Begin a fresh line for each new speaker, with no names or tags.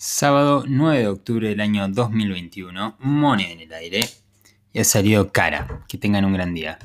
Sábado 9 de octubre del año 2021, money en el aire y ha salido cara. Que tengan un gran día.